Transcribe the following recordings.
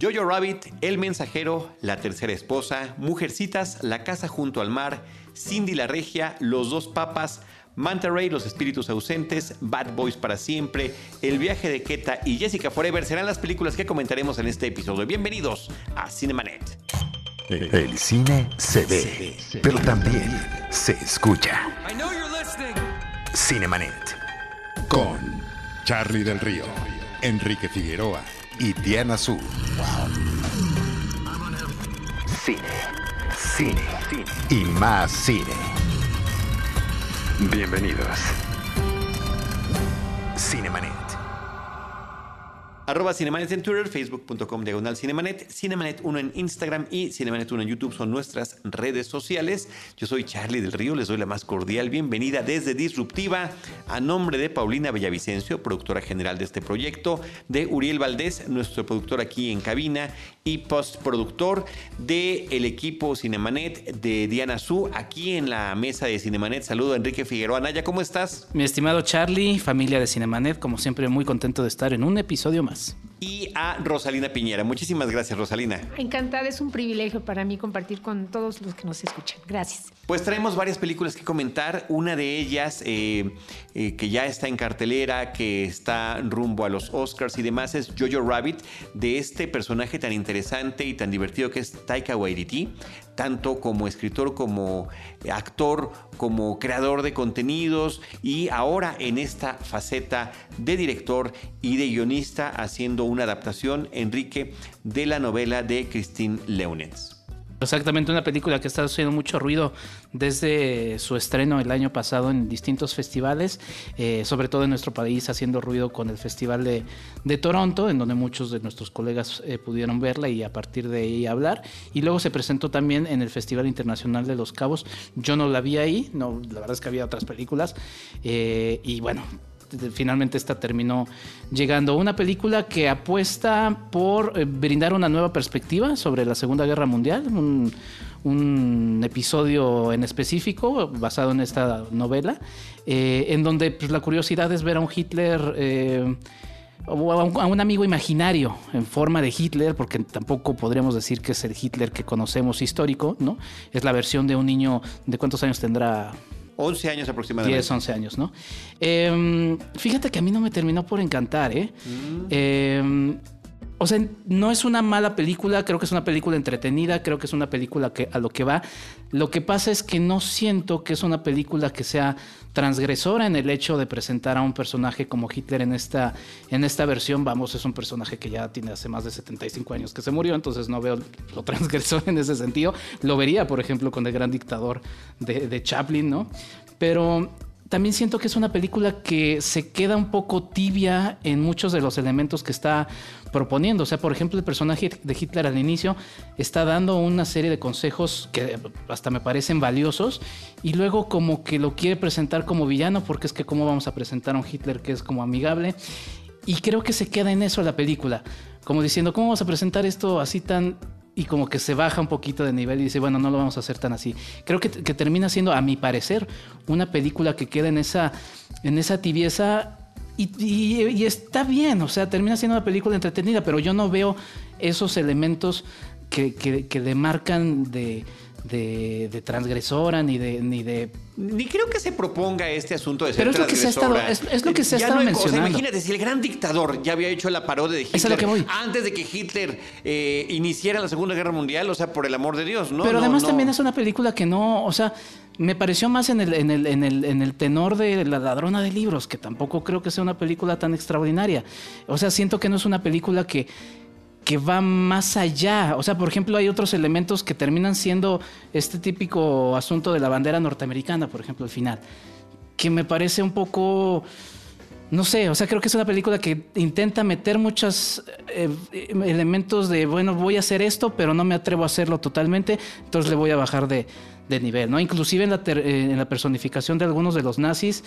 Jojo Rabbit, El Mensajero, La Tercera Esposa, Mujercitas, La Casa Junto al Mar, Cindy la Regia, Los Dos Papas, Manta Ray, Los Espíritus Ausentes, Bad Boys para Siempre, El Viaje de Keta y Jessica Forever serán las películas que comentaremos en este episodio. Bienvenidos a Cinemanet. El cine se ve, pero también se escucha. Cinemanet. Con Charlie del Río, Enrique Figueroa y Diana Su. Cine, cine, cine y más cine. Bienvenidos. Cinemanet. Arroba Cinemanet en Twitter, facebook.com diagonal Cinemanet, Cinemanet 1 en Instagram y Cinemanet 1 en YouTube son nuestras redes sociales. Yo soy Charlie del Río, les doy la más cordial bienvenida desde Disruptiva a nombre de Paulina Bellavicencio, productora general de este proyecto, de Uriel Valdés, nuestro productor aquí en cabina y postproductor del el equipo Cinemanet de Diana Su, aquí en la mesa de Cinemanet. Saludo a Enrique Figueroa. Naya, ¿cómo estás? Mi estimado Charlie, familia de Cinemanet, como siempre muy contento de estar en un episodio más y a Rosalina Piñera. Muchísimas gracias, Rosalina. Encantada, es un privilegio para mí compartir con todos los que nos escuchan. Gracias. Pues traemos varias películas que comentar. Una de ellas eh, eh, que ya está en cartelera, que está rumbo a los Oscars y demás, es Jojo Rabbit, de este personaje tan interesante y tan divertido que es Taika Waititi tanto como escritor, como actor, como creador de contenidos y ahora en esta faceta de director y de guionista haciendo una adaptación, Enrique, de la novela de Christine Leonens. Exactamente, una película que está haciendo mucho ruido desde su estreno el año pasado en distintos festivales, eh, sobre todo en nuestro país, haciendo ruido con el Festival de, Toronto, en donde muchos de nuestros colegas eh, pudieron verla y a partir de ahí hablar. Y luego se presentó también en el Festival Internacional de Los Cabos. Yo no la vi ahí, la verdad es que había otras películas. Eh, y bueno, finalmente esta terminó llegando. Una película que apuesta por eh, brindar una nueva perspectiva sobre la Segunda Guerra Mundial, un, episodio en específico basado en esta novela, eh, en donde pues, la curiosidad es ver a un Hitler... Eh, o a un, amigo imaginario en forma de Hitler, porque tampoco podríamos decir que es el Hitler que conocemos histórico, ¿no? Es la versión de un niño, ¿de cuántos años tendrá? 11 años aproximadamente. 10, 11 años, ¿no? Em, fíjate que a mí no me terminó por encantar, ¿eh? Mm. Em, o sea, no es una mala película, creo que es una película entretenida, creo que es una película que a lo que va. Lo que pasa es que no siento que es una película que sea transgresora en el hecho de presentar a un personaje como Hitler en esta, en esta versión. Vamos, es un personaje que ya tiene hace más de 75 años que se murió, entonces no veo lo transgresor en ese sentido. Lo vería, por ejemplo, con el gran dictador de, de Chaplin, ¿no? Pero también siento que es una película que se queda un poco tibia en muchos de los elementos que está proponiendo. O sea, por ejemplo, el personaje de Hitler al inicio está dando una serie de consejos que hasta me parecen valiosos y luego como que lo quiere presentar como villano porque es que cómo vamos a presentar a un Hitler que es como amigable. Y creo que se queda en eso la película, como diciendo, ¿cómo vamos a presentar esto así tan y como que se baja un poquito de nivel y dice, bueno, no lo vamos a hacer tan así. Creo que, termina siendo, a mi parecer, una película que queda en esa, en esa tibieza y, está bien, o sea, termina siendo una película entretenida, pero yo no veo esos elementos que, que le marcan de de, transgresora ni de, ni de. Ni creo que se proponga este asunto de ser Pero es lo que se ha estado, es, lo que se ha estado mencionando. imagínate, si el gran dictador ya había hecho la parodia de Hitler antes de que Hitler eh, iniciara la Segunda Guerra Mundial, o sea, por el amor de Dios, ¿no? Pero además también es una película que no, o sea, me pareció más en el, en el, en el, en el tenor de La ladrona de libros, que tampoco creo que sea una película tan extraordinaria. O sea, siento que no es una película que que va más allá. O sea, por ejemplo, hay otros elementos que terminan siendo este típico asunto de la bandera norteamericana, por ejemplo, al final, que me parece un poco... No sé, o sea, creo que es una película que intenta meter muchos eh, elementos de, bueno, voy a hacer esto, pero no me atrevo a hacerlo totalmente, entonces le voy a bajar de, nivel, ¿no? Inclusive en la, en la personificación de algunos de los nazis,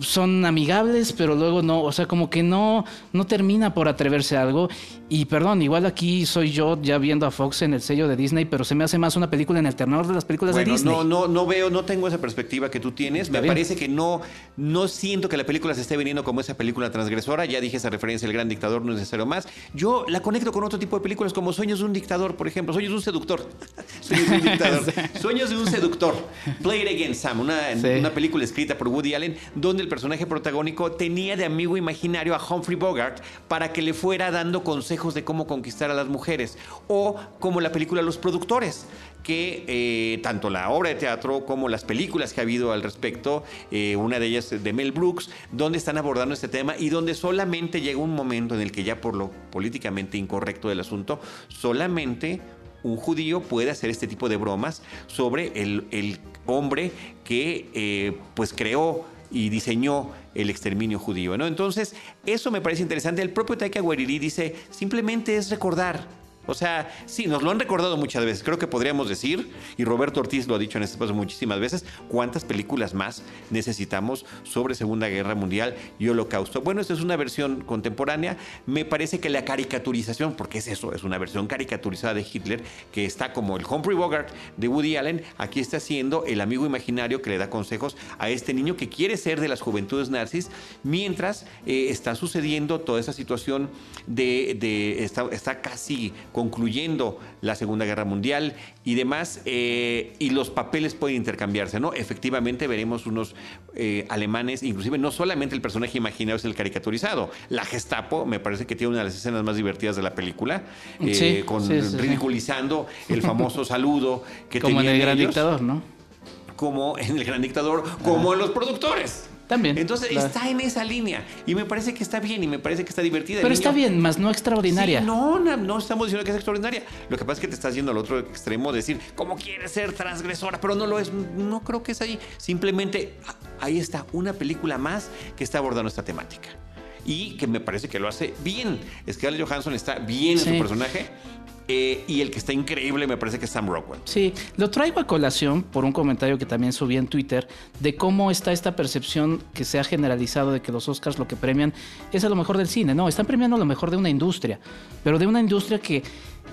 son amigables, pero luego no, o sea, como que no, no termina por atreverse a algo. Y perdón, igual aquí soy yo ya viendo a Fox en el sello de Disney, pero se me hace más una película en el tenor de las películas de Disney. No, no, no veo, no tengo esa perspectiva que tú tienes. Me parece que no, no siento que la película se esté viniendo como esa película transgresora. Ya dije esa referencia, El Gran Dictador, no es necesario más. Yo la conecto con otro tipo de películas como Sueños de un Dictador, por ejemplo. Sueños de un Seductor. Sueños de un Dictador. Sueños de un Seductor. Play It Again, Sam. Una, una película escrita por Woody Allen donde el personaje protagónico tenía de amigo imaginario a Humphrey Bogart para que le fuera dando consejos de cómo conquistar a las mujeres. O como la película Los Productores, que eh, tanto la obra de teatro como las películas que ha habido al respecto, eh, una de ellas de Mel Brooks, donde están abordando este tema y donde solamente llega un momento en el que ya por lo políticamente incorrecto del asunto, solamente un judío puede hacer este tipo de bromas sobre el, hombre que eh, pues creó y diseñó el exterminio judío. ¿no? Entonces, eso me parece interesante. El propio Taika Waititi dice, simplemente es recordar o sea, sí, nos lo han recordado muchas veces. Creo que podríamos decir, y Roberto Ortiz lo ha dicho en este espacio muchísimas veces, cuántas películas más necesitamos sobre Segunda Guerra Mundial y Holocausto. Bueno, esta es una versión contemporánea. Me parece que la caricaturización, porque es eso, es una versión caricaturizada de Hitler, que está como el Humphrey Bogart de Woody Allen, aquí está siendo el amigo imaginario que le da consejos a este niño que quiere ser de las juventudes nazis, mientras eh, está sucediendo toda esa situación de, de está, está casi concluyendo la Segunda Guerra Mundial y demás, eh, y los papeles pueden intercambiarse, ¿no? Efectivamente veremos unos eh, alemanes, inclusive no solamente el personaje imaginario es el caricaturizado, la Gestapo me parece que tiene una de las escenas más divertidas de la película, eh, con ridiculizando el famoso saludo que Como en el Gran Dictador, ¿no? Como en el Gran Dictador, como en los productores. También. Entonces está en esa línea y me parece que está bien y me parece que está divertida. Pero está bien, más no extraordinaria. no, no, no, estamos diciendo que es extraordinaria. Lo que pasa es que te estás yendo al otro extremo, decir, ¿cómo quieres ser transgresora? Pero no lo es. No creo que es ahí. Simplemente ah, ahí está una película más que está abordando esta temática. Y que me parece que lo hace bien. Es que Scarlett Johansson está bien en su personaje eh, y el que está increíble me parece que es Sam Rockwell. Sí, lo traigo a colación por un comentario que también subí en Twitter de cómo está esta percepción que se ha generalizado de que los Oscars lo que premian es a lo mejor del cine. No, están premiando lo mejor de una industria, pero de una industria que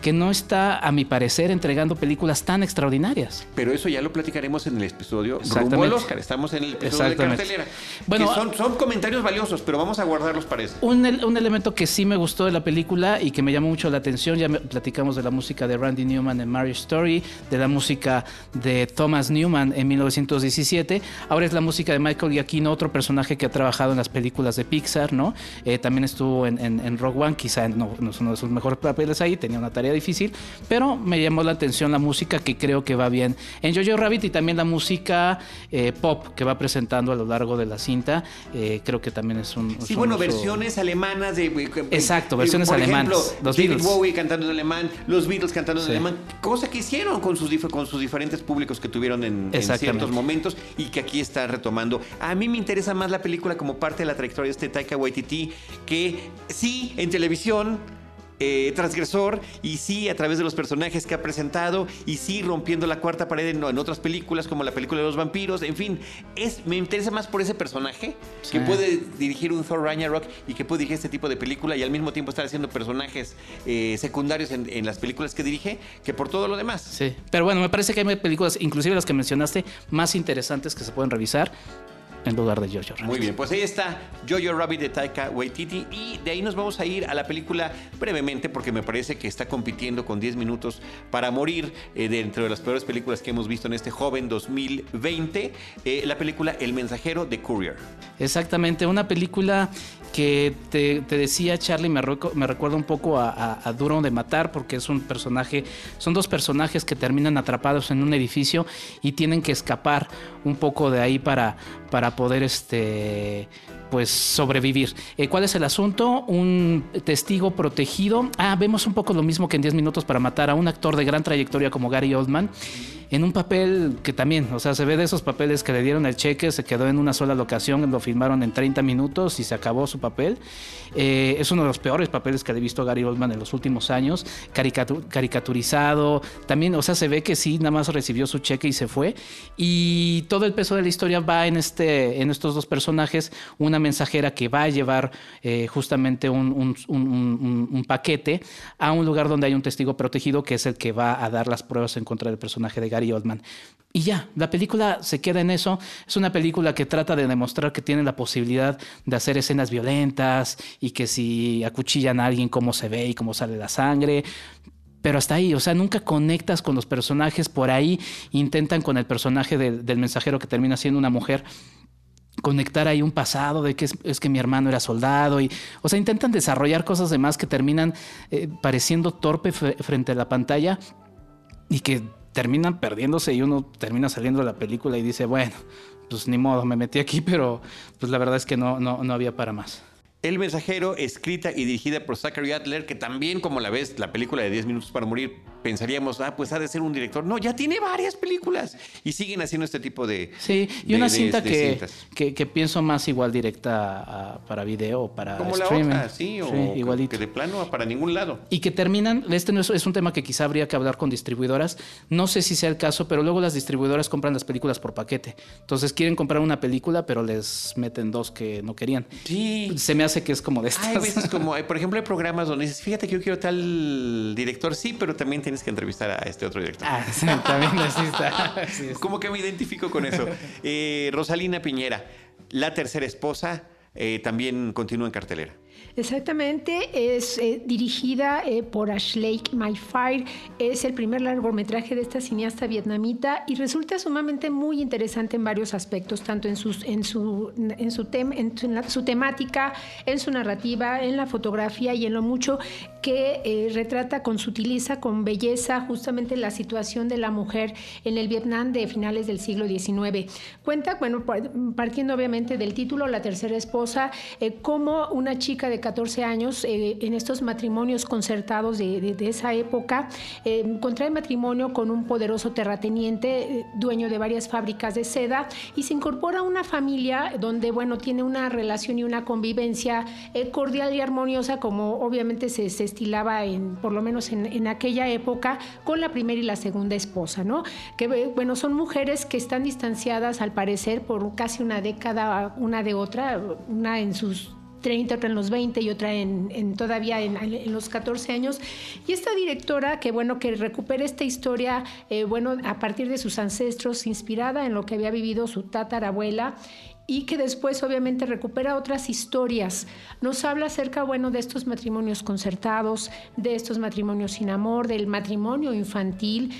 que no está, a mi parecer, entregando películas tan extraordinarias. Pero eso ya lo platicaremos en el episodio rumbo al Oscar. Estamos en el episodio de cartelera. Bueno, son, son, comentarios valiosos, pero vamos a guardarlos para eso. Un, un, elemento que sí me gustó de la película y que me llamó mucho la atención, ya platicamos de la música de Randy Newman en Marriage Story, de la música de Thomas Newman en 1917, ahora es la música de Michael Giacchino, otro personaje que ha trabajado en las películas de Pixar, ¿no? Eh, también estuvo en, en, en Rogue One, quizá no, no es uno de sus mejores papeles ahí, tenía una tarea difícil, pero me llamó la atención la música que creo que va bien en Jojo Rabbit y también la música eh, pop que va presentando a lo largo de la cinta. Eh, creo que también es un. Sí, bueno, versiones alemanas de. Exacto, versiones alemanas. los David Bowie cantando en alemán, los Beatles cantando en alemán, cosa que hicieron con sus, con sus diferentes públicos que tuvieron en, en ciertos momentos y que aquí está retomando. A mí me interesa más la película como parte de la trayectoria de este Taika Waititi, que sí, en televisión eh, transgresor y sí a través de los personajes que ha presentado y sí rompiendo la cuarta pared en, otras películas como la película de los vampiros, en fin, es, me interesa más por ese personaje que puede dirigir un Thor Ragnarok y que puede dirigir este tipo de película y al mismo tiempo estar haciendo personajes eh, secundarios en, en, las películas que dirige que por todo lo demás. Sí, pero bueno, me parece que hay películas, inclusive las que mencionaste, más interesantes que se pueden revisar en lugar de Jojo Rabbit. Muy bien, pues ahí está Jojo Rabbit de Taika Waititi y de ahí nos vamos a ir a la película brevemente porque me parece que está compitiendo con 10 minutos para morir eh, dentro de las peores películas que hemos visto en este joven 2020, eh, la película El mensajero de Courier. Exactamente, una película que te, decía Charlie, me, me, recuerda un poco a, Duro de Matar, porque es un personaje, son dos personajes que terminan atrapados en un edificio y tienen que escapar un poco de ahí para, para poder este pues sobrevivir. Eh, ¿Cuál es el asunto? Un testigo protegido. Ah, vemos un poco lo mismo que en 10 minutos para matar a un actor de gran trayectoria como Gary Oldman en un papel que también, o sea, se ve de esos papeles que le dieron el cheque, se quedó en una sola locación, lo filmaron en 30 minutos y se acabó su papel. Eh, es uno de los peores papeles que he visto Gary Oldman en los últimos años, caricaturizado, también, o sea, se ve que sí, nada más recibió su cheque y se fue. Y todo el peso de la historia va en, este, en estos dos personajes, una mensajera que va a llevar eh, justamente un, un paquete a un lugar donde hay un testigo protegido que es el que va a dar las pruebas en contra del personaje de Gary Oldman. Y ya, la película se queda en eso. Es una película que trata de demostrar que tiene la posibilidad de hacer escenas violentas y que si acuchillan a alguien, cómo se ve y cómo sale la sangre pero hasta ahí, o sea, nunca conectas con los personajes, por ahí intentan con el personaje del mensajero que termina siendo una mujer conectar ahí un pasado de que es, que mi hermano era soldado y o sea intentan desarrollar cosas demás que terminan eh, pareciendo torpe frente a la pantalla y que terminan perdiéndose y uno termina saliendo de la película y dice, bueno, pues ni modo, me metí aquí, pero pues la verdad es que no, no, no había para más. El mensajero, escrita y dirigida por Zachary Adler, que también, como la ves, la película de 10 minutos para morir, pensaríamos, ah, pues ha de ser un director. No, ya tiene varias películas y siguen haciendo este tipo de. Sí, y una cinta que, que, pienso más igual directa para video o para como streaming. la otra, sí, o igualito. Que, de plano para ningún lado. Y que terminan, este no es, es un tema que quizá habría que hablar con distribuidoras. No sé si sea el caso, pero luego las distribuidoras compran las películas por paquete. Entonces quieren comprar una película, pero les meten dos que no querían. Sí. Se me hace que es como de estas. Hay veces como, por ejemplo, hay programas donde dices, fíjate que yo quiero tal director, sí, pero también tienes que entrevistar a este otro director. Ah, sí, también así Como que me identifico con eso. Eh, Rosalina Piñera, la tercera esposa, eh, también continúa en cartelera. Exactamente, es eh, dirigida eh, por Ashley My Fire, es el primer largometraje de esta cineasta vietnamita y resulta sumamente muy interesante en varios aspectos, tanto en, sus, en, su, en, su, en su, temática, en su narrativa, en la fotografía y en lo mucho que eh, retrata con sutileza, con belleza, justamente la situación de la mujer en el Vietnam de finales del siglo XIX. Cuenta, bueno, partiendo obviamente del título, La tercera esposa, como una chica de 14 años, eh, en estos matrimonios concertados de, esa época, eh, contrae matrimonio con un poderoso terrateniente, eh, dueño de varias fábricas de seda, y se incorpora a una familia donde, bueno, tiene una relación y una convivencia cordial y armoniosa, como obviamente se, estilaba, en, por lo menos en, aquella época, con la primera y la segunda esposa, ¿no? Que, bueno, son mujeres que están distanciadas, al parecer, por casi una década, una de otra, una en sus 30, otra en los 20 y otra en, todavía en, los 14 años. Y esta directora, que bueno, que recupera esta historia, eh, bueno, a partir de sus ancestros, inspirada en lo que había vivido su tatarabuela y que después obviamente recupera otras historias. Nos habla acerca, bueno, de estos matrimonios concertados, de estos matrimonios sin amor, del matrimonio infantil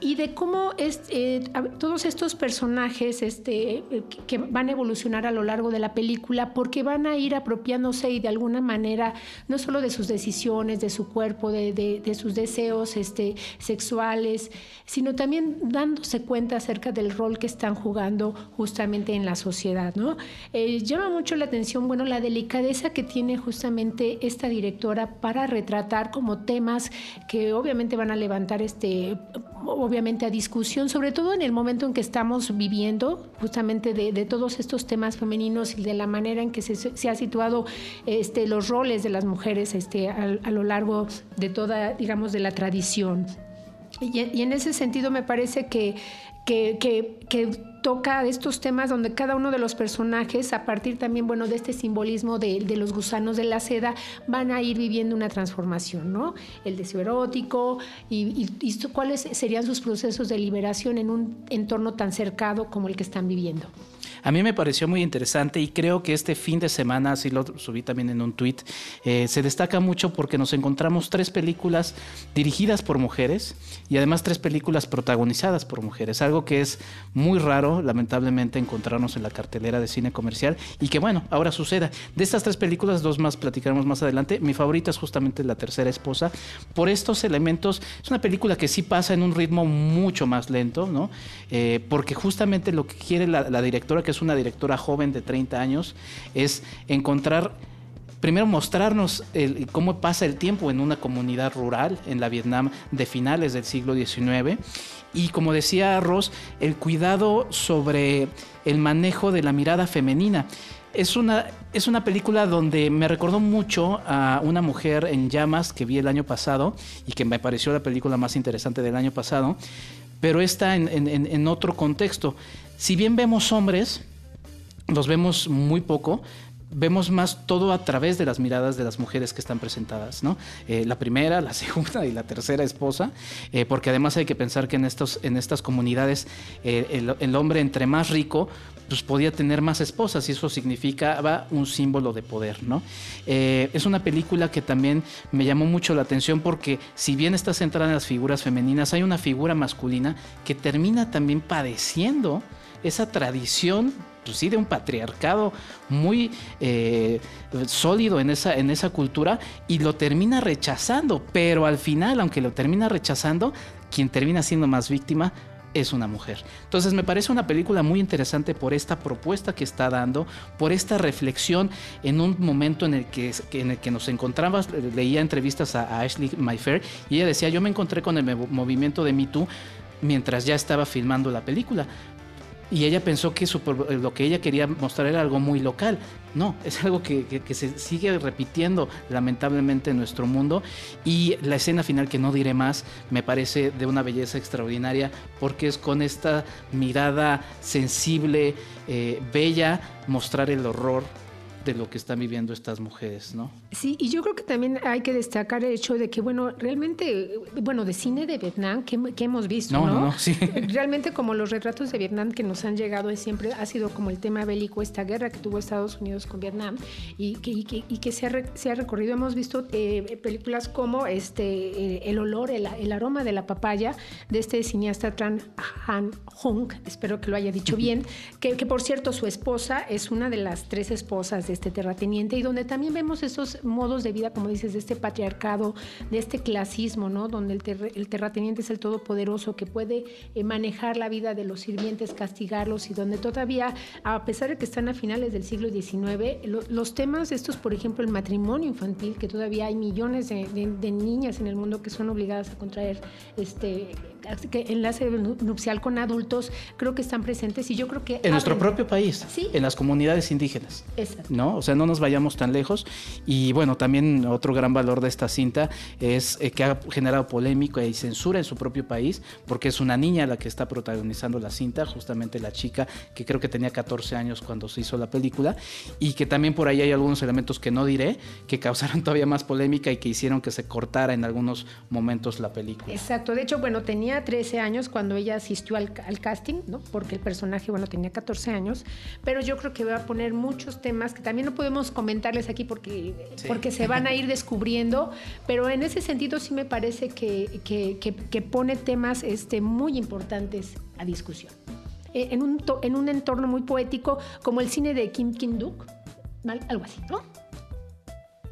y de cómo es, eh, todos estos personajes este, que van a evolucionar a lo largo de la película, porque van a ir apropiándose y de alguna manera, no solo de sus decisiones, de su cuerpo, de, de, sus deseos este, sexuales, sino también dándose cuenta acerca del rol que están jugando justamente en la sociedad. ¿no? Eh, llama mucho la atención, bueno, la delicadeza que tiene justamente esta directora para retratar como temas que obviamente van a levantar este obviamente a discusión, sobre todo en el momento en que estamos viviendo, justamente de, todos estos temas femeninos y de la manera en que se, se ha situado este, los roles de las mujeres este, a, lo largo de toda, digamos, de la tradición. Y en ese sentido me parece que, que, que, que toca estos temas donde cada uno de los personajes, a partir también, bueno, de este simbolismo de, los gusanos de la seda, van a ir viviendo una transformación, ¿no? El deseo erótico y, y cuáles serían sus procesos de liberación en un entorno tan cercado como el que están viviendo. A mí me pareció muy interesante y creo que este fin de semana, así lo subí también en un tweet, eh, se destaca mucho porque nos encontramos tres películas dirigidas por mujeres y además tres películas protagonizadas por mujeres, algo que es muy raro, lamentablemente, encontrarnos en la cartelera de cine comercial y que bueno, ahora suceda. De estas tres películas, dos más platicaremos más adelante. Mi favorita es justamente La Tercera Esposa. Por estos elementos, es una película que sí pasa en un ritmo mucho más lento, ¿no? Eh, porque justamente lo que quiere la, la directora que es una directora joven de 30 años, es encontrar primero mostrarnos el, cómo pasa el tiempo en una comunidad rural en la Vietnam de finales del siglo XIX y como decía Ross, el cuidado sobre el manejo de la mirada femenina. Es una, es una película donde me recordó mucho a una mujer en llamas que vi el año pasado y que me pareció la película más interesante del año pasado, pero está en, en otro contexto. Si bien vemos hombres, los vemos muy poco, vemos más todo a través de las miradas de las mujeres que están presentadas, ¿no? Eh, la primera, la segunda y la tercera esposa, eh, porque además hay que pensar que en, estos, en estas comunidades eh, el, hombre entre más rico, pues podía tener más esposas y eso significaba un símbolo de poder, ¿no? es una película que también me llamó mucho la atención porque si bien está centrada en las figuras femeninas, hay una figura masculina que termina también padeciendo esa tradición pues sí, de un patriarcado muy eh, sólido en esa, en esa cultura y lo termina rechazando, pero al final, aunque lo termina rechazando, quien termina siendo más víctima es una mujer. Entonces me parece una película muy interesante por esta propuesta que está dando, por esta reflexión en un momento en el que, en el que nos encontramos, leía entrevistas a, Ashley Myfair y ella decía, yo me encontré con el movimiento de Me Too mientras ya estaba filmando la película, y ella pensó que lo que ella quería mostrar era algo muy local. No, es algo que, se sigue repitiendo lamentablemente en nuestro mundo y la escena final que no diré más me parece de una belleza extraordinaria porque es con esta mirada sensible, eh, bella, mostrar el horror de lo que están viviendo estas mujeres, ¿no? Sí, y yo creo que también hay que destacar el hecho de que, bueno, realmente, bueno, de cine de Vietnam que, hemos visto, ¿no? No, no, sí. Realmente como los retratos de Vietnam que nos han llegado siempre ha sido como el tema bélico, esta guerra que tuvo Estados Unidos con Vietnam y que, y que, se, ha, se, ha, recorrido. Hemos visto eh, películas como este eh, El olor, el, el, aroma de la papaya de este cineasta Tran Han Hong, espero que lo haya dicho bien, que, que por cierto su esposa es una de las tres esposas de este terrateniente y donde también vemos esos modos de vida, como dices, de este patriarcado, de este clasismo, ¿no? Donde el, terrateniente es el todopoderoso que puede eh, manejar la vida de los sirvientes, castigarlos y donde todavía, a pesar de que están a finales del siglo XIX, los temas estos, por ejemplo, el matrimonio infantil, que todavía hay millones de, de niñas en el mundo que son obligadas a contraer este que enlace nupcial con adultos, creo que están presentes y yo creo que... En nuestro propio país, en las comunidades indígenas. Exacto. ¿no? O sea, no nos vayamos tan lejos. Y bueno, también otro gran valor de esta cinta es eh, que ha generado polémica y censura en su propio país, porque es una niña la que está protagonizando la cinta, justamente la chica que creo que tenía 14 años cuando se hizo la película, y que también por ahí hay algunos elementos que no diré, que causaron todavía más polémica y que hicieron que se cortara en algunos momentos la película. Exacto, de hecho, bueno, tenía 13 años cuando ella asistió al, casting, ¿no? Porque el personaje, bueno, tenía 14 años, pero yo creo que va a poner muchos temas que también no podemos comentarles aquí porque, porque se van a ir descubriendo, pero en ese sentido sí me parece que, que, pone temas este, muy importantes a discusión. Eh, en un, en un entorno muy poético como el cine de Kim Kim-duk, algo así, ¿no?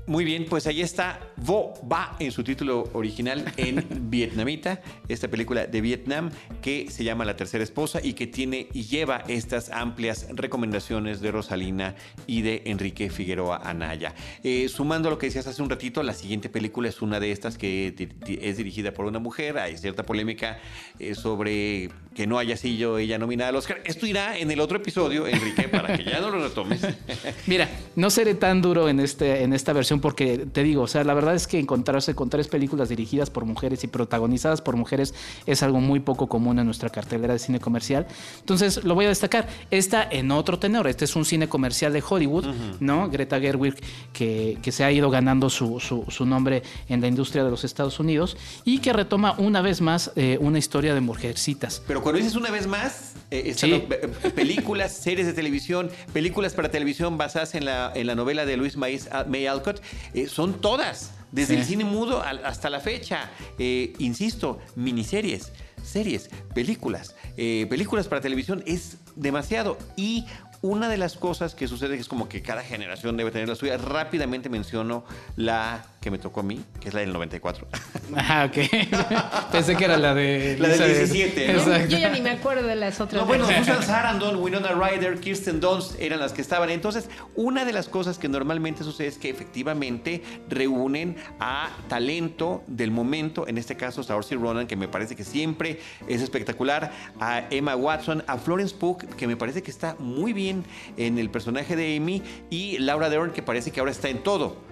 Muy bien, pues ahí está Vo Ba en su título original en vietnamita, esta película de Vietnam que se llama La tercera esposa y que tiene y lleva estas amplias recomendaciones de Rosalina y de Enrique Figueroa Anaya. Eh, sumando a lo que decías hace un ratito, la siguiente película es una de estas que es dirigida por una mujer, hay cierta polémica eh, sobre que no haya sido ella nominada al Oscar. Esto irá en el otro episodio, Enrique, para que ya no lo retomes. Mira, no seré tan duro en, este, en esta versión porque te digo, o sea, la verdad es que encontrarse con tres películas dirigidas por mujeres y protagonizadas por mujeres es algo muy poco común en nuestra cartelera de cine comercial. Entonces, lo voy a destacar. Esta en otro tenor. Este es un cine comercial de Hollywood, ¿no? Greta Gerwig, que, que, se ha ido ganando su, su, nombre en la industria de los Estados Unidos y que retoma una vez más eh, una historia de mujercitas. Pero cuando dices una vez más, eh, eh, películas, series de televisión, películas para televisión basadas en la, en la novela de Luis May Alcott, eh, son todas, desde el cine mudo hasta la fecha. Eh, insisto, miniseries, series, películas, eh, películas para televisión es demasiado. Y una de las cosas que sucede es como que cada generación debe tener la suya. Rápidamente menciono la que me tocó a mí, que es la del 94. Ah, ok. Pensé que era la de... La del Elizabeth. 17, ¿no? Exacto. Yo ya ni me acuerdo de las otras. No, bueno, Susan Sarandon, Winona Ryder, Kirsten Dunst eran las que estaban. Entonces, una de las cosas que normalmente sucede es que efectivamente reúnen a talento del momento, en este caso Saoirse Ronan, que me parece que siempre es espectacular, a Emma Watson, a Florence Pugh, que me parece que está muy bien en el personaje de Amy, y Laura Dern, que parece que ahora está en todo.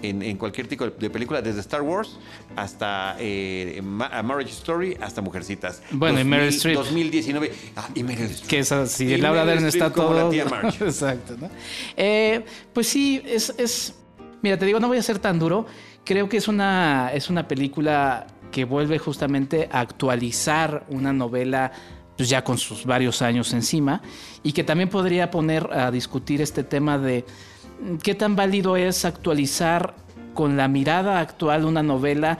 En, en cualquier tipo de película, desde Star Wars hasta eh, Ma- Marriage Story, hasta Mujercitas. Bueno, y Meryl 2000, Streep. 2019. Ah, y Meryl Streep. Que esa, si Y Laura Dern está como la todo. tía. Exacto, ¿no? Eh, pues sí, es, es. Mira, te digo, no voy a ser tan duro. Creo que es una, es una película que vuelve justamente a actualizar una novela. Pues ya con sus varios años encima, y que también podría poner a discutir este tema de qué tan válido es actualizar con la mirada actual una novela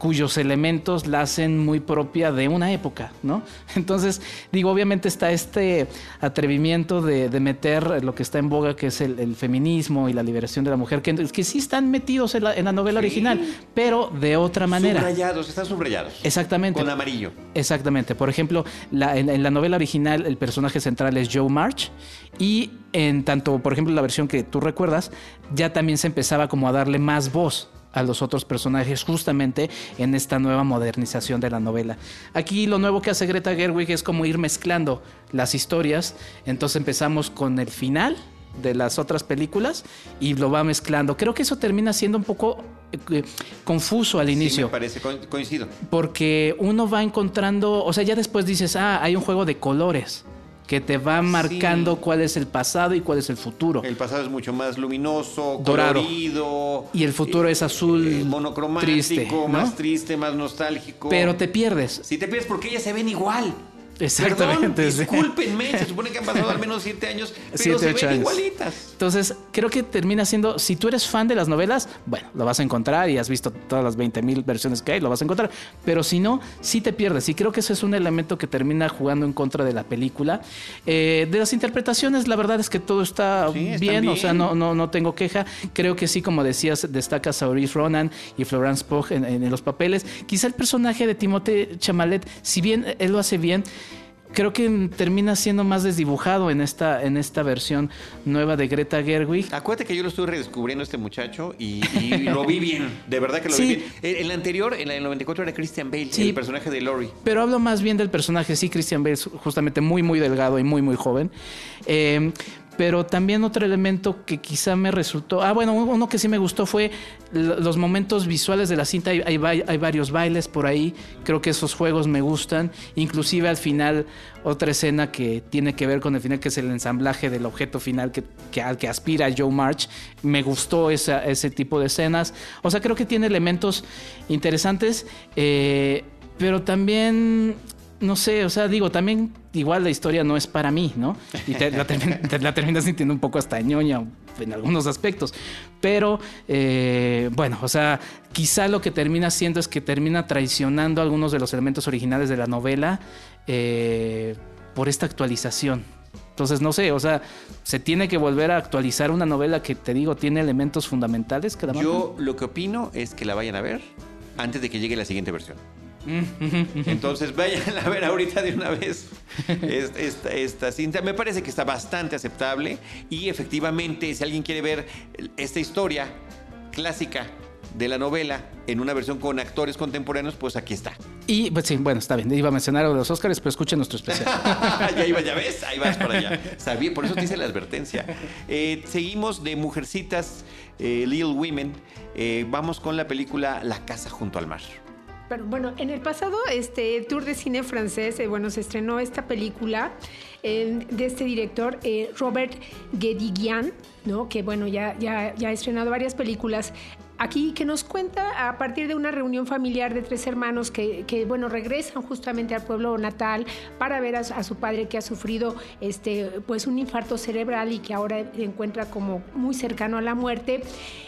cuyos elementos la hacen muy propia de una época, ¿no? Entonces, digo, obviamente está este atrevimiento de, de meter lo que está en boga, que es el, el feminismo y la liberación de la mujer, que, que sí están metidos en la, en la novela Sí. original, pero de otra manera. Subrayados, están subrayados. Exactamente. Con amarillo. Exactamente. Por ejemplo, la- en, en la novela original el personaje central es Joe March y en tanto, por ejemplo, la versión que tú recuerdas, ya también se empezaba como a darle más voz a los otros personajes justamente en esta nueva modernización de la novela. Aquí lo nuevo que hace Greta Gerwig es como ir mezclando las historias, entonces empezamos con el final de las otras películas y lo va mezclando. Creo que eso termina siendo un poco eh, confuso al Sí, inicio me parece, co- coincido. porque uno va encontrando, o sea, ya después dices, ah, hay un juego de colores que te va marcando cuál es el pasado y cuál es el futuro. El pasado es mucho más luminoso, Dorado. colorido. Y el futuro es azul, eh, monocromático, triste, ¿no? más triste, más nostálgico. Pero te pierdes. Si te pierdes porque ellas se ven igual. Exactamente, Perdón, discúlpenme, se supone que han pasado al menos siete años, pero Siete, se ven años. igualitas. Entonces, creo que termina siendo, si tú eres fan de las novelas, bueno, lo vas a encontrar y has visto todas las 20 mil versiones que hay, lo vas a encontrar. Pero si no, sí te pierdes. Y creo que ese es un elemento que termina jugando en contra de la película. Eh, de las interpretaciones, la verdad es que todo está, Sí, bien, o sea, no, no, no tengo queja. Creo que sí, como decías, destaca Saoirse Ronan y Florence Pugh en, en los papeles. Quizá el personaje de Timothée Chamalet, si bien él lo hace bien, creo que termina siendo más desdibujado en esta, en esta versión nueva de Greta Gerwig. Acuérdate que yo lo estuve redescubriendo a este muchacho y, y lo vi bien. De verdad que lo Sí. vi bien. En, la anterior, en la del 94, era Christian Bale, Sí. el personaje de Lori. Pero hablo más bien del personaje, sí, Christian Bale, justamente muy, muy delgado y muy, muy joven. Eh, pero también otro elemento que quizá me resultó. Ah, bueno, uno que sí me gustó fue los momentos visuales de la cinta. Hay, hay varios bailes por ahí. Creo que esos juegos me gustan. Inclusive al final, otra escena que tiene que ver con el final, que es el ensamblaje del objeto final que, que- al que aspira Joe March. Me gustó esa- ese tipo de escenas. O sea, creo que tiene elementos interesantes. eh, pero también no sé, o sea, digo, también igual la historia no es para mí, ¿no? Y te la, te la terminas sintiendo un poco hasta ñoña en algunos aspectos. Pero, eh, bueno, o sea, quizá lo que termina haciendo es que termina traicionando algunos de los elementos originales de la novela eh, por esta actualización. Entonces, no sé, o sea, se tiene que volver a actualizar una novela que, te digo, tiene elementos fundamentales que la Yo lo que opino es que la vayan a ver antes de que llegue la siguiente versión. Entonces vayan a ver ahorita de una vez es- esta, esta cinta. Me parece que está bastante aceptable y efectivamente si alguien quiere ver esta historia clásica de la novela en una versión con actores contemporáneos, pues aquí está. Y, pues sí, bueno, está bien. Iba a mencionar de los Oscars, pero escuchen nuestro especial. ya iba, ya ves, ahí vas para allá. Sabía, por eso te hice la advertencia. Eh, seguimos de Mujercitas, eh, Little Women. Eh, vamos con la película La casa junto al mar. Pero bueno, en el pasado este Tour de Cine francés, eh, bueno, se estrenó esta película eh, de este director, eh, Robert Guédiguian, ¿no? Que bueno, ya, ya, ya ha estrenado varias películas. Aquí que nos cuenta a partir de una reunión familiar de tres hermanos que, bueno, regresan justamente al pueblo natal para ver a, a su padre que ha sufrido este, pues un infarto cerebral y que ahora se encuentra como muy cercano a la muerte.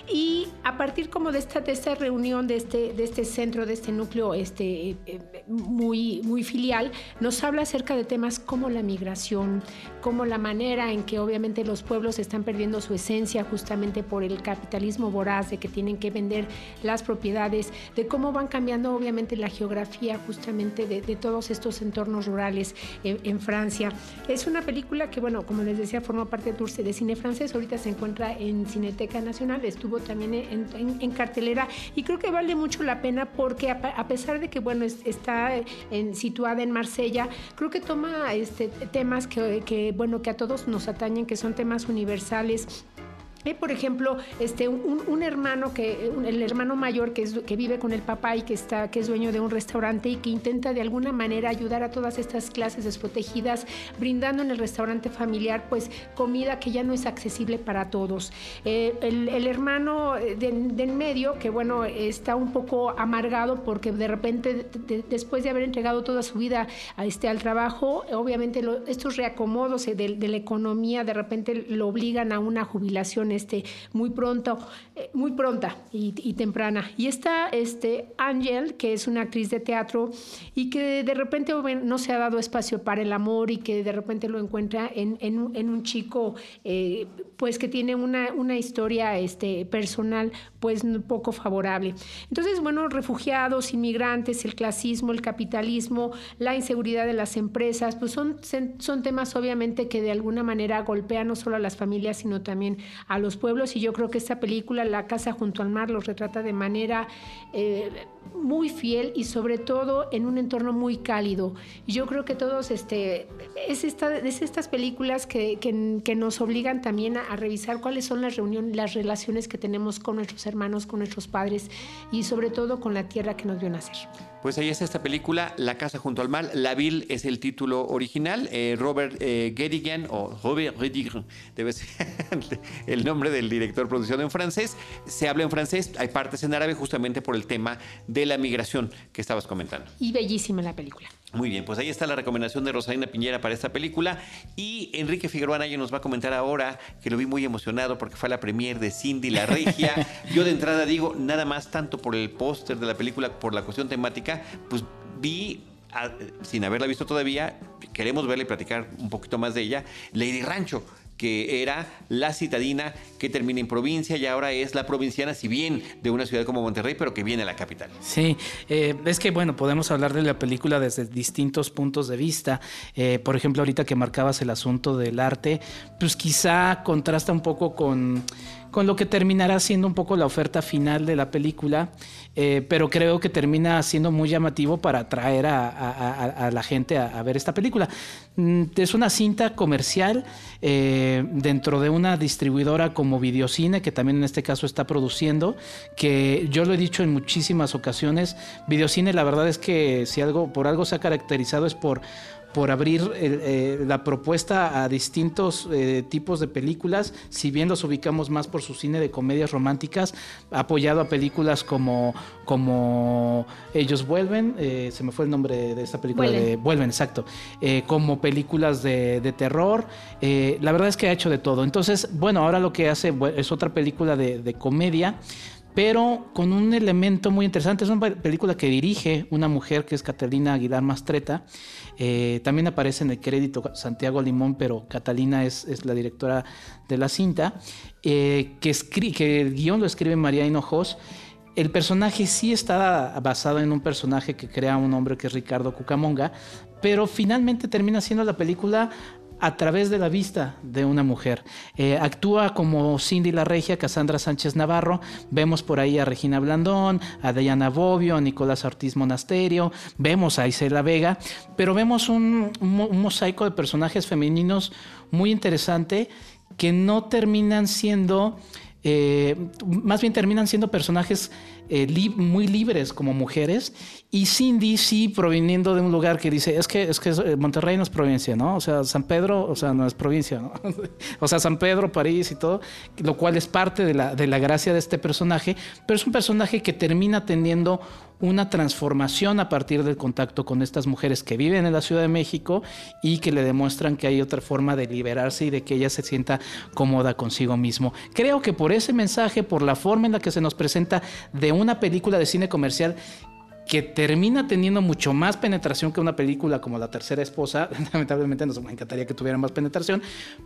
Y a partir como de esta, de esta reunión, de este, de este centro, de este núcleo este, eh, muy, muy filial, nos habla acerca de temas como la migración, como la manera en que obviamente los pueblos están perdiendo su esencia justamente por el capitalismo voraz de que tienen que vender las propiedades, de cómo van cambiando obviamente la geografía justamente de, todos estos entornos rurales en, Francia. Es una película que, bueno, como les decía, forma parte de de cine francés, ahorita se encuentra en Cineteca Nacional, estuvo también en, cartelera y creo que vale mucho la pena porque a, pesar de que, bueno, está situada en Marsella, creo que toma este, temas que, que, bueno, que a todos nos atañen, que son temas universales por ejemplo, este, un, hermano que, el hermano mayor que, es, que vive con el papá y que está, que es dueño de un restaurante y que intenta de alguna manera ayudar a todas estas clases desprotegidas, brindando en el restaurante familiar, pues comida que ya no es accesible para todos. Eh, el, hermano del medio, que bueno, está un poco amargado porque de repente, después de haber entregado toda su vida este, al trabajo, obviamente estos reacomodos de, de la economía de repente lo obligan a una jubilación este, muy pronto, eh, muy pronta y, temprana. Y está este, Ángel, que es una actriz de teatro y que de repente no se ha dado espacio para el amor y que de repente lo encuentra en, en, un chico eh, pues que tiene una, una historia este, personal pues poco favorable. Entonces, bueno, refugiados, inmigrantes, el clasismo, el capitalismo, la inseguridad de las empresas, pues son, son temas obviamente que de alguna manera golpean no solo a las familias, sino también a los pueblos y yo creo que esta película, La Casa junto al Mar, los retrata de manera eh, muy fiel y sobre todo en un entorno muy cálido. Yo creo que todos, este, es, esta, es estas películas que, que, nos obligan también a, revisar cuáles son las reuniones, las relaciones que tenemos con nuestros hermanos, con nuestros padres y sobre todo con la tierra que nos vio nacer. Pues ahí está esta película, La Casa junto al Mar. La Ville es el título original. Eh, Robert eh, o Robert Redigan, debe ser el nombre del director producido en francés. Se habla en francés, hay partes en árabe justamente por el tema la migración que estabas comentando. Y bellísima la película. Muy bien, pues ahí está la recomendación de Rosalina Piñera para esta película. Y Enrique Figueroa Anaya nos va a comentar ahora, que lo vi muy emocionado porque fue la premier de Cindy la Regia. Yo de entrada digo, nada más tanto por el póster de la película, por la cuestión temática, pues vi sin haberla visto todavía, queremos verla y platicar un poquito más de ella, Lady Rancho que era la citadina que termina en provincia y ahora es la provinciana, si bien de una ciudad como Monterrey, pero que viene a la capital. Sí, eh, es que bueno, podemos hablar de la película desde distintos puntos de vista. Eh, por ejemplo, ahorita que marcabas el asunto del arte, pues quizá contrasta un poco con con lo que terminará siendo un poco la oferta final de la película, eh, pero creo que termina siendo muy llamativo para atraer a, la gente a, ver esta película. Mm, es una cinta comercial eh, dentro de una distribuidora como Videocine, que también en este caso está produciendo, que yo lo he dicho en muchísimas ocasiones, Videocine la verdad es que si algo por algo se ha caracterizado es por por abrir eh, la propuesta a distintos eh, tipos de películas, si bien los ubicamos más por su cine de comedias románticas, apoyado a películas como, como Ellos Vuelven, eh, se me fue el nombre de esta película, Vuelven, de, Vuelven exacto, como películas de, terror, la verdad es que ha hecho de todo. Entonces, bueno, ahora lo que hace es otra película de, de comedia pero con un elemento muy interesante. Es una película que dirige una mujer que es Catalina Aguilar Mastreta. Eh, también aparece en el crédito Santiago Limón, pero Catalina es, la directora de la cinta. Eh, que, que el guion lo escribe María Hinojos. El personaje sí está basado en un personaje que crea un hombre que es Ricardo Cucamonga, pero finalmente termina siendo la película a través de la vista de una mujer. Eh, actúa como Cindy la Regia, Cassandra Sánchez Navarro. Vemos por ahí a Regina Blandón, a Diana Bobbio, a Nicolás Ortiz Monasterio. Vemos a Isela Vega, pero vemos un, mosaico de personajes femeninos muy interesante que no terminan siendo eh, más bien terminan siendo personajes eh, muy libres como mujeres y Cindy sí proviniendo de un lugar que dice es que es que eh, Monterrey no es provincia, ¿no? O sea, San Pedro, o sea, no es provincia, ¿no? o sea, San Pedro, París y todo, lo cual es parte de la, de la gracia de este personaje, pero es un personaje que termina teniendo una transformación a partir del contacto con estas mujeres que viven en la Ciudad de México y que le demuestran que hay otra forma de liberarse y de que ella se sienta cómoda consigo mismo. Creo que por ese mensaje, por la forma en la que se nos presenta de una película de cine comercial que termina teniendo mucho más penetración que una película como La Tercera Esposa. Lamentablemente nos encantaría que tuviera más penetración,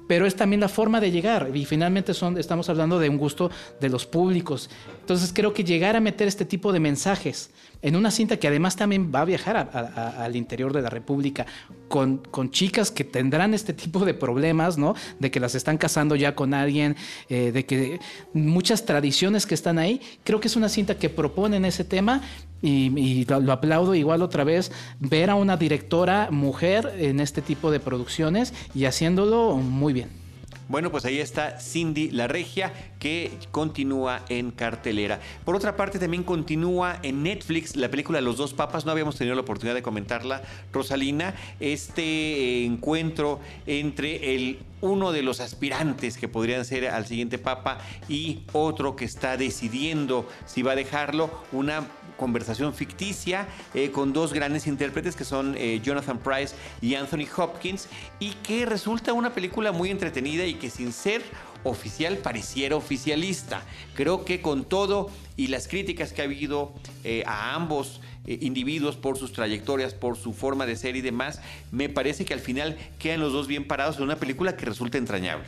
pero es también la forma de llegar. Y finalmente son, estamos hablando de un gusto de los públicos. Entonces creo que llegar a meter este tipo de mensajes en una cinta que además también va a viajar al interior de la República con, con, chicas que tendrán este tipo de problemas, ¿no? De que las están casando ya con alguien, eh, de que muchas tradiciones que están ahí. Creo que es una cinta que propone en ese tema y, lo, aplaudo igual otra vez, ver a una directora mujer en este tipo de producciones y haciéndolo muy bien. Bueno, pues ahí está Cindy la Regia, que continúa en cartelera. Por otra parte, también continúa en Netflix la película Los dos papas. No habíamos tenido la oportunidad de comentarla, Rosalina. Este eh, encuentro entre el uno de los aspirantes que podrían ser al siguiente papa y otro que está decidiendo si va a dejarlo, una conversación ficticia eh, con dos grandes intérpretes que son eh, Jonathan Price y Anthony Hopkins y que resulta una película muy entretenida y que sin ser oficial pareciera oficialista. Creo que con todo y las críticas que ha habido eh, a ambos individuos por sus trayectorias, por su forma de ser y demás, me parece que al final quedan los dos bien parados en una película que resulta entrañable.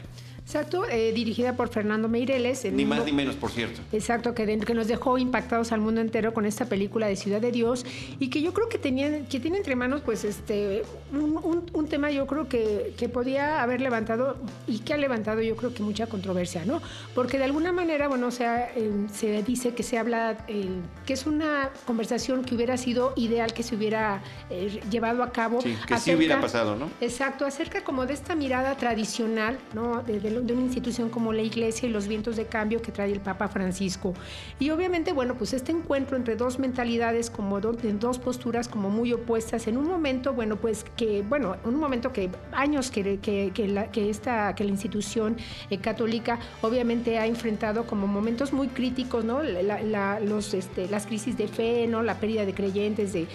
Exacto, eh, dirigida por Fernando Meireles. Ni más ni menos, por cierto. Exacto, que, que, nos dejó impactados al mundo entero con esta película de Ciudad de Dios y que yo creo que tenía, que tiene entre manos, pues, este, un, tema yo creo que, que, podía haber levantado y que ha levantado yo creo que mucha controversia, ¿no? Porque de alguna manera, bueno, o sea, se dice que se habla, que es una conversación que hubiera sido ideal que se hubiera eh, llevado a cabo. Sí, que sí hubiera pasado, ¿no? Exacto, acerca como de esta mirada tradicional, ¿no? De, de de una institución como la Iglesia y los vientos de cambio que trae el Papa Francisco. Y obviamente, bueno, pues este encuentro entre dos mentalidades, como en dos posturas como muy opuestas, en un momento, bueno, pues que, bueno, un momento que años que, que, la, que, esta, que la institución eh, católica obviamente ha enfrentado como momentos muy críticos, ¿no? los, este, las crisis de fe, ¿no? La pérdida de creyentes, de,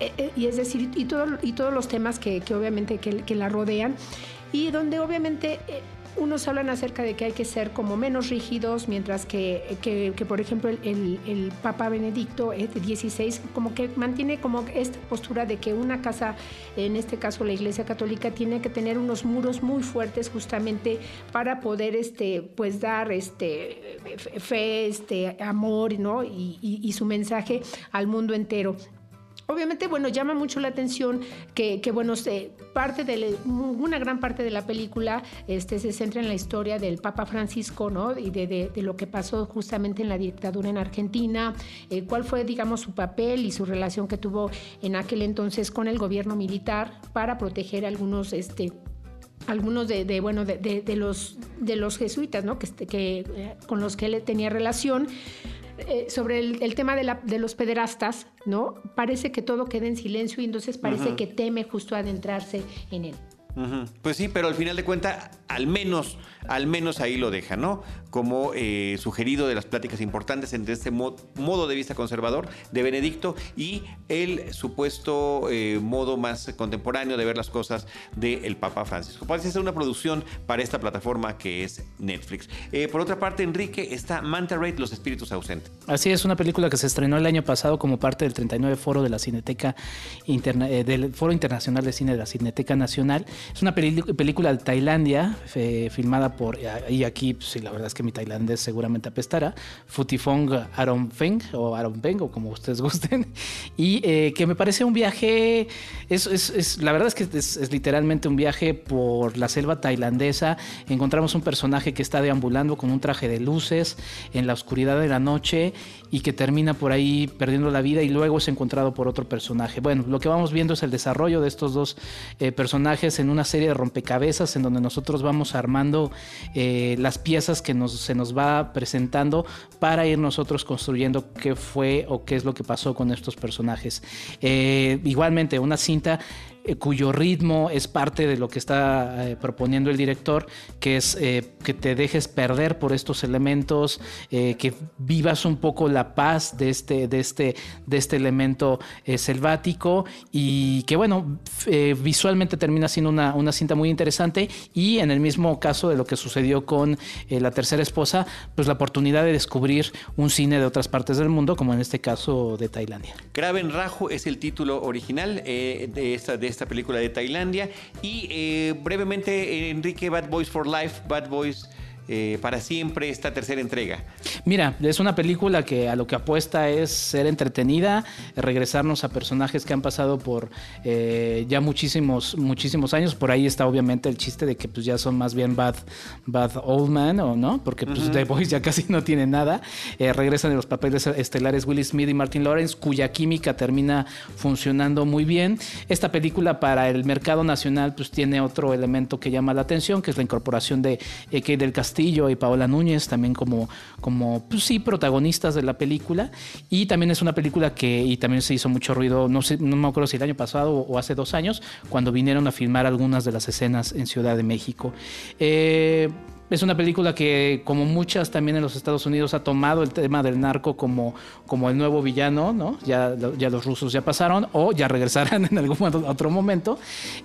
eh, eh, y es decir, y, todo, y todos los temas que, obviamente que, la rodean y donde obviamente unos hablan acerca de que hay que ser como menos rígidos, mientras que, que, por ejemplo, el, el, Papa Benedicto XVI como que mantiene como esta postura de que una casa, en este caso la Iglesia Católica, tiene que tener unos muros muy fuertes justamente para poder este, pues dar este, fe, este, amor ¿no? y, y su mensaje al mundo entero. Obviamente, bueno, llama mucho la atención que, bueno, se, parte de una gran parte de la película este, se centra en la historia del Papa Francisco, ¿no? Y de, lo que pasó justamente en la dictadura en Argentina, eh, cuál fue, digamos, su papel y su relación que tuvo en aquel entonces con el gobierno militar para proteger algunos, este, algunos de, bueno de, los de los jesuitas no que, que eh, con los que él tenía relación eh, sobre el, tema de, la, de, los pederastas, ¿no? Parece que todo queda en silencio y entonces parece que teme justo adentrarse en él. Pues sí, pero al final de cuentas, al menos, al menos ahí lo deja, ¿no? Como eh, sugerido de las pláticas importantes entre este modo de vista conservador de Benedicto y el supuesto eh, modo más contemporáneo de ver las cosas del Papa Francisco. Parece ser una producción para esta plataforma que es Netflix. Eh, por otra parte, Enrique, está Manta Raid, Los Espíritus Ausentes. Así es, una película que se estrenó el año pasado como parte del 39 Foro de la Cineteca del Foro Internacional de Cine de la Cineteca Nacional es una película de Tailandia, eh, filmada por, y aquí, pues, la verdad es que mi tailandés seguramente apestará, Futifong Feng o Peng o como ustedes gusten, y eh, que me parece un viaje, es, la verdad es que es, literalmente un viaje por la selva tailandesa. Encontramos un personaje que está deambulando con un traje de luces en la oscuridad de la noche y que termina por ahí perdiendo la vida y luego es encontrado por otro personaje. Bueno, lo que vamos viendo es el desarrollo de estos dos eh, personajes en una serie de rompecabezas en donde nosotros vamos armando eh, las piezas que nos, se nos va presentando para ir nosotros construyendo qué fue o qué es lo que pasó con estos personajes. Eh, igualmente, una cinta eh, cuyo ritmo es parte de lo que está eh, proponiendo el director, que es eh, que te dejes perder por estos elementos, que vivas un poco la paz de este, de este, de este elemento selvático y que bueno, visualmente termina siendo una, una, cinta muy interesante y en el mismo caso de lo que sucedió con la tercera esposa, pues la oportunidad de descubrir un cine de otras partes del mundo, como en este caso de Tailandia. Graben Rajo es el título original de esta de película de Tailandia. Y eh, brevemente, Enrique, Bad Boys for Life, Bad Boys eh, para siempre esta tercera entrega? Mira, es una película que a lo que apuesta es ser entretenida, regresarnos a personajes que han pasado por eh, ya muchísimos, muchísimos años. Por ahí está obviamente el chiste de que pues ya son más bien bad, bad old man, ¿o no? Porque pues, The Boys ya casi no tiene nada. Eh, regresan de los papeles estelares Will Smith y Martin Lawrence, cuya química termina funcionando muy bien. Esta película para el mercado nacional pues tiene otro elemento que llama la atención, que es la incorporación de Kate del Castillo y Paola Núñez también como, como pues sí, protagonistas de la película. Y también es una película que y también se hizo mucho ruido, no, me acuerdo si el año pasado o hace dos años, cuando vinieron a filmar algunas de las escenas en Ciudad de México. Eh, es una película que, como muchas también en los Estados Unidos, ha tomado el tema del narco como, como el nuevo villano, ¿no? Ya, ya los rusos ya pasaron o ya regresarán en algún otro momento.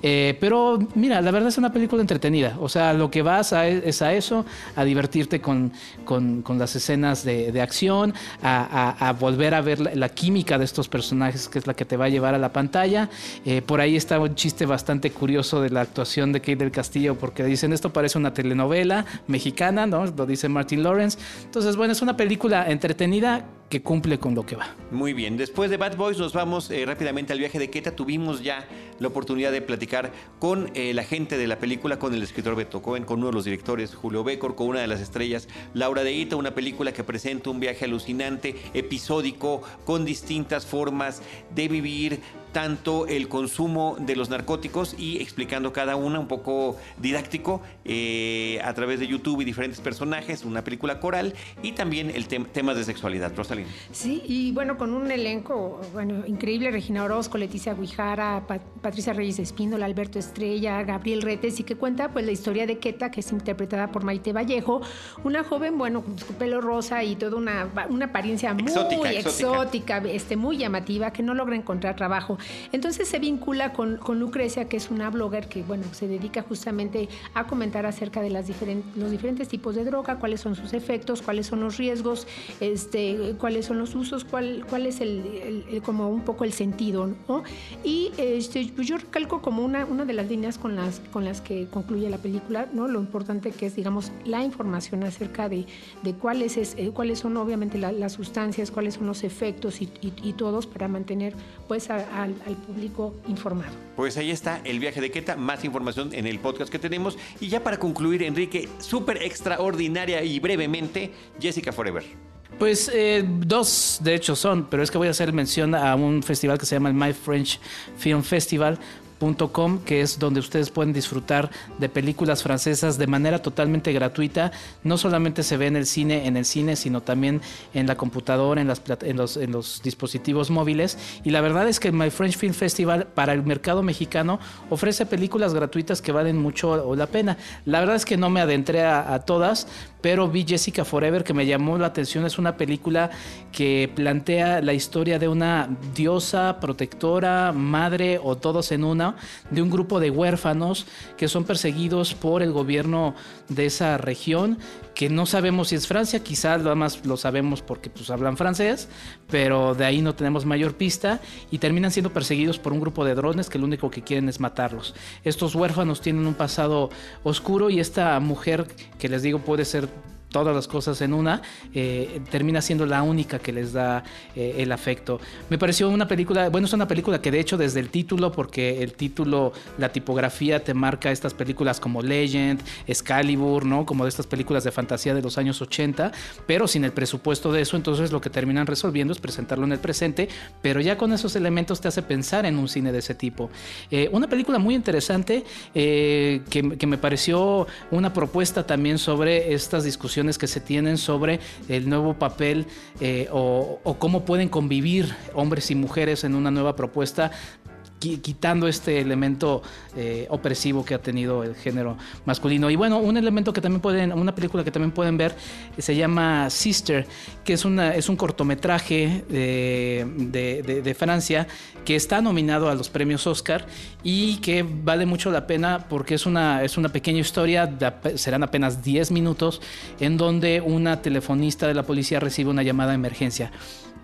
Eh, pero mira, la verdad es una película entretenida. O sea, lo que vas a, es a eso, a divertirte con, con, las escenas de, acción, a, volver a ver la, química de estos personajes, que es la que te va a llevar a la pantalla. Eh, por ahí está un chiste bastante curioso de la actuación de Kate del Castillo, porque dicen esto parece una telenovela mexicana, ¿no? Lo dice Martin Lawrence. Entonces, bueno, es una película entretenida que cumple con lo que va. Muy bien, después de Bad Boys nos vamos eh, rápidamente al viaje de Queta. Tuvimos ya la oportunidad de platicar con eh, la gente de la película, con el escritor Beto Cohen, con uno de los directores Julio Becor, con una de las estrellas Laura de Ita, una película que presenta un viaje alucinante, episódico, con distintas formas de vivir tanto el consumo de los narcóticos y explicando cada una un poco didáctico eh, a través de YouTube y diferentes personajes, una película coral y también el tema temas de sexualidad. Sí, y bueno, con un elenco bueno, increíble, Regina Orozco, Leticia Guijara, Patricia Reyes Espíndola, Alberto Estrella, Gabriel Retes, y que cuenta pues la historia de Queta, que es interpretada por Maite Vallejo, una joven, bueno, con su pelo rosa y toda una, una apariencia muy exótica, este, muy llamativa, que no logra encontrar trabajo. Entonces se vincula con, con Lucrecia, que es una blogger que, bueno, se dedica justamente a comentar acerca de las los diferentes tipos de droga, cuáles son sus efectos, cuáles son los riesgos, este, cuáles son los usos, cuál, cuál es el, como un poco el sentido, ¿no? Y este, pues yo recalco como una, una de las líneas con las, con las que concluye la película, ¿no? Lo importante que es, digamos, la información acerca de, de cuáles, es, eh, cuáles son obviamente las sustancias, cuáles son los efectos y, todos para mantener pues al público informado. Pues ahí está el viaje de Queta, más información en el podcast que tenemos. Y ya para concluir, Enrique, súper extraordinaria y brevemente, Jessica Forever. Pues eh, dos, de hecho, son, pero es que voy a hacer mención a un festival que se llama el My French Film Festival, que es donde ustedes pueden disfrutar de películas francesas de manera totalmente gratuita. No solamente se ve en el cine, en el cine, sino también en la computadora, en, las, en, los, en los dispositivos móviles. Y la verdad es que My French Film Festival para el mercado mexicano ofrece películas gratuitas que valen mucho la pena. La verdad es que no me adentré a, a todas, pero vi Jessica Forever que me llamó la atención. Es una película que plantea la historia de una diosa, protectora, madre o todos en una, de un grupo de huérfanos que son perseguidos por el gobierno de esa región que no sabemos si es Francia, quizás lo más lo sabemos porque pues hablan francés, pero de ahí no tenemos mayor pista y terminan siendo perseguidos por un grupo de drones que lo único que quieren es matarlos. Estos huérfanos tienen un pasado oscuro y esta mujer que les digo puede ser todas las cosas en una, eh, termina siendo la única que les da eh, el afecto. Me pareció una película, bueno, es una película que de hecho desde el título, porque el título, la tipografía te marca estas películas como Legend, Excalibur, ¿no? Como de estas películas de fantasía de los años 80, pero sin el presupuesto de eso, entonces lo que terminan resolviendo es presentarlo en el presente, pero ya con esos elementos te hace pensar en un cine de ese tipo. Eh, una película muy interesante que, que me pareció una propuesta también sobre estas discusiones que se tienen sobre el nuevo papel eh, o, cómo pueden convivir hombres y mujeres en una nueva propuesta quitando este elemento eh, opresivo que ha tenido el género masculino. Y bueno, un elemento que también pueden, una película que también pueden ver se llama Sister, que es, una, es un cortometraje de, de, Francia que está nominado a los premios Oscar y que vale mucho la pena porque es una, es una pequeña historia, serán apenas 10 minutos, en donde una telefonista de la policía recibe una llamada de emergencia.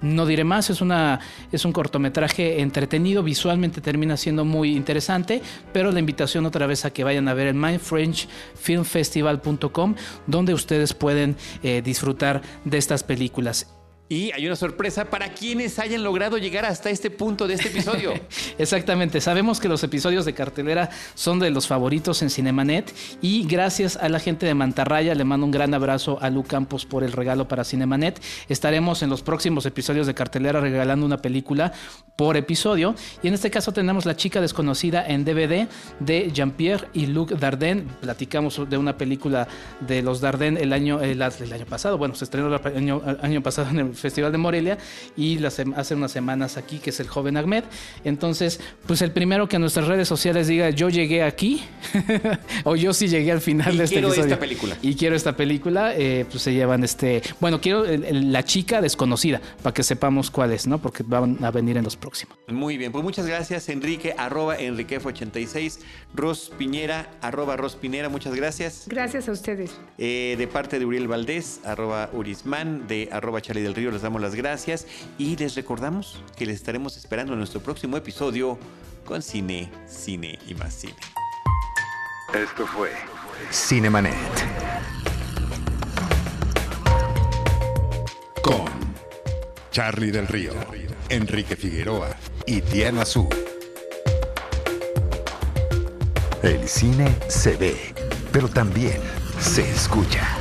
No diré más, es, una, es un cortometraje entretenido, visualmente termina siendo muy interesante, pero la invitación otra vez a que vayan a ver el mindfrenchfilmfestival.com, donde ustedes pueden eh, disfrutar de estas películas. Y hay una sorpresa para quienes hayan logrado llegar hasta este punto de este episodio. Exactamente, sabemos que los episodios de cartelera son de los favoritos en Cinemanet y gracias a la gente de Mantarraya le mando un gran abrazo a Lu Campos por el regalo para Cinemanet. Estaremos en los próximos episodios de cartelera regalando una película por episodio y en este caso tenemos La chica desconocida en DVD de Jean-Pierre y Luc Dardenne. Platicamos de una película de los Dardenne el año, el, año pasado, bueno, se estrenó el año, el año pasado en el Festival de Morelia y hace unas semanas aquí, que es el joven Ahmed. Entonces, pues el primero que en nuestras redes sociales diga yo llegué aquí o yo sí llegué al final de este quiero esta película. Y quiero esta película, eh, pues se llevan este, bueno, quiero la chica desconocida para que sepamos cuál es, ¿no? Porque van a venir en los próximos. Muy bien, pues muchas gracias Enrique, arroba Enriquef86, Ros Piñera, arroba Ros Pinera, muchas gracias. Gracias a ustedes. Eh, de parte de Uriel Valdés, arroba Urisman, de arroba Charlie del Río, les damos las gracias y les recordamos que les estaremos esperando en nuestro próximo episodio con cine, cine y más cine. Esto fue Cinemanet. Con Charlie del Río, Enrique Figueroa y Diana Su. El cine se ve, pero también se escucha.